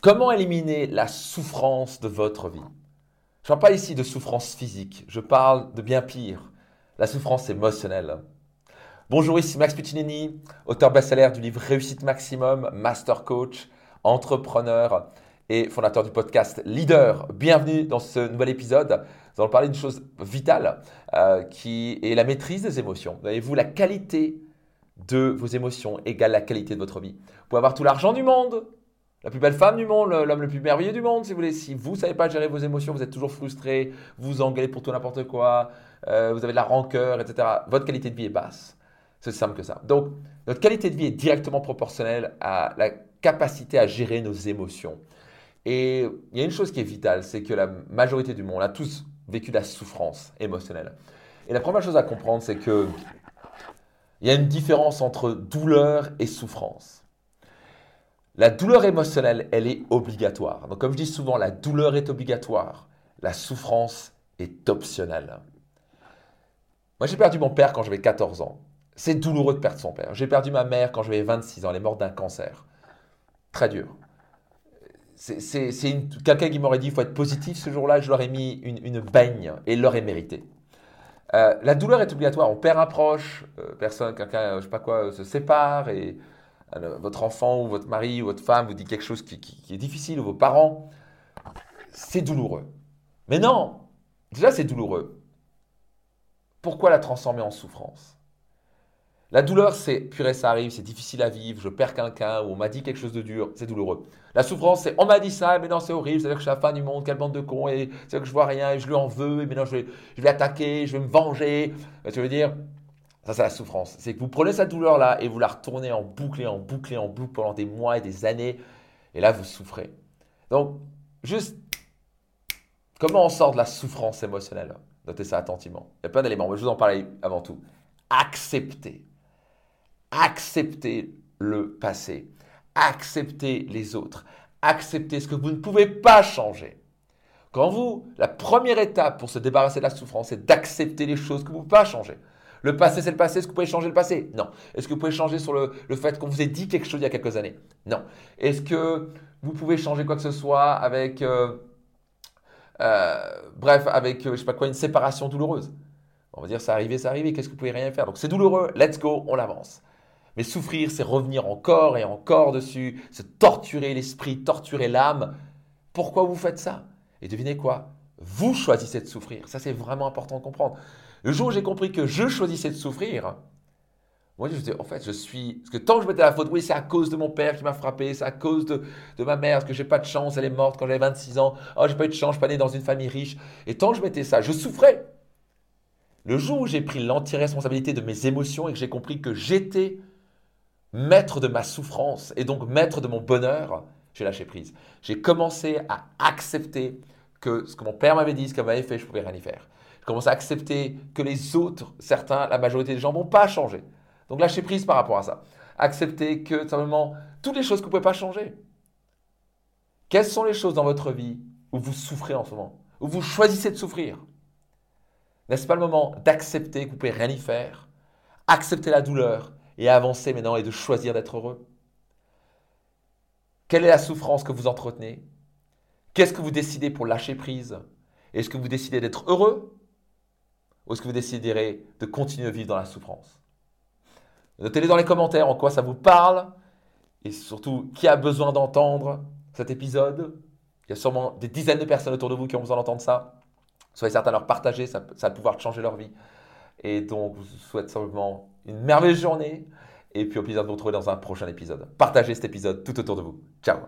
Comment éliminer la souffrance de votre vie? Je ne parle pas ici de souffrance physique, je parle de bien pire, la souffrance émotionnelle. Bonjour, ici Max Puccinini, auteur best-seller du livre Réussite Maximum, master coach, entrepreneur et fondateur du podcast Leader. Bienvenue dans ce nouvel épisode. Nous allons parler d'une chose vitale euh, qui est la maîtrise des émotions. Voyez-vous, la qualité de vos émotions égale la qualité de votre vie? Vous pouvez avoir tout l'argent du monde, la plus belle femme du monde, l'homme le plus merveilleux du monde, si vous voulez. Si vous savez pas gérer vos émotions, vous êtes toujours frustré, vous vous engueulez pour tout n'importe quoi, euh, vous avez de la rancœur, etc. Votre qualité de vie est basse. C'est simple que ça. Donc, notre qualité de vie est directement proportionnelle à la capacité à gérer nos émotions. Et il y a une chose qui est vitale, c'est que la majorité du monde a tous vécu de la souffrance émotionnelle. Et la première chose à comprendre, c'est que il y a une différence entre douleur et souffrance. La douleur émotionnelle, elle est obligatoire. Donc comme je dis souvent, la douleur est obligatoire, la souffrance est optionnelle. Moi, j'ai perdu mon père quand j'avais 14 ans. C'est douloureux de perdre son père. J'ai perdu ma mère quand j'avais 26 ans. Elle est morte d'un cancer. Très dur. C'est quelqu'un qui m'aurait dit il faut être positif ce jour-là. Je leur ai mis une, baigne et ai mérité. Euh, la douleur est obligatoire. On perd un proche, euh, personne, quelqu'un, je sais pas quoi, se sépare et euh, votre enfant ou votre mari ou votre femme vous dit quelque chose qui, est difficile, ou vos parents, c'est douloureux. Mais non, déjà c'est douloureux. Pourquoi la transformer en souffrance? La douleur, c'est purée, ça arrive, c'est difficile à vivre, je perds quelqu'un, ou on m'a dit quelque chose de dur, c'est douloureux. La souffrance, c'est on m'a dit ça, mais non, c'est horrible, c'est-à-dire que je suis la fin du monde, quelle bande de cons, et c'est que je vois rien, et je lui en veux, et maintenant je vais, je vais attaquer, je vais me venger. Tu veux dire, ça, c'est la souffrance. C'est que vous prenez cette douleur-là et vous la retournez en boucle et en boucle et en boucle pendant des mois et des années. Et là, vous souffrez. Donc, juste, comment on sort de la souffrance émotionnelle? Notez ça attentivement. Il y a plein d'éléments, mais je vous en parlais avant tout. Accepter. Accepter le passé. Accepter les autres. Accepter ce que vous ne pouvez pas changer. Quand vous, la première étape pour se débarrasser de la souffrance, c'est d'accepter les choses que vous ne pouvez pas changer. Le passé, c'est le passé. Est-ce que vous pouvez changer le passé? Non. Est-ce que vous pouvez changer sur le, fait qu'on vous ait dit quelque chose il y a quelques années? Non. Est-ce que vous pouvez changer quoi que ce soit avec, euh, euh, bref, avec, euh, je sais pas quoi, une séparation douloureuse? On va dire, ça arrivé, ça arrivé. Qu'est-ce que vous pouvez rien faire? Donc c'est douloureux. Let's go, on avance. Mais souffrir, c'est revenir encore et encore dessus, se torturer l'esprit, torturer l'âme. Pourquoi vous faites ça? Et devinez quoi? Vous choisissez de souffrir. Ça, c'est vraiment important de comprendre. Le jour où j'ai compris que je choisissais de souffrir, moi, je disais, en fait, je suis. Parce que tant que je mettais la faute, oui, c'est à cause de mon père qui m'a frappé, c'est à cause de, ma mère, parce que j'ai pas de chance, elle est morte quand j'avais 26 ans. Oh, j'ai pas eu de chance, je suis pas né dans une famille riche. Et tant que je mettais ça, je souffrais. Le jour où j'ai pris l'anti-responsabilité de mes émotions et que j'ai compris que j'étais maître de ma souffrance et donc maître de mon bonheur, j'ai lâché prise. J'ai commencé à accepter que ce que mon père m'avait dit, ce qu'il m'avait fait, je pouvais rien y faire commence à accepter que les autres, certains, la majorité des gens, vont pas changer. Donc lâcher prise par rapport à ça. Accepter que simplement toutes les choses que vous ne pouvez pas changer. Quelles sont les choses dans votre vie où vous souffrez en ce moment, où vous choisissez de souffrir? N'est-ce pas le moment d'accepter que vous ne pouvez rien y faire, accepter la douleur et avancer maintenant et de choisir d'être heureux? Quelle est la souffrance que vous entretenez? Qu'est-ce que vous décidez pour lâcher prise? Est-ce que vous décidez d'être heureux? Ou est-ce que vous déciderez de continuer à vivre dans la souffrance? Notez-les dans les commentaires en quoi ça vous parle et surtout qui a besoin d'entendre cet épisode? Il y a sûrement des dizaines de personnes autour de vous qui ont besoin d'entendre ça. Soyez certains de leur partager, ça, ça a le pouvoir de changer leur vie. Et donc, je vous souhaite simplement une merveilleuse journée et puis au plaisir de vous retrouver dans un prochain épisode. Partagez cet épisode tout autour de vous. Ciao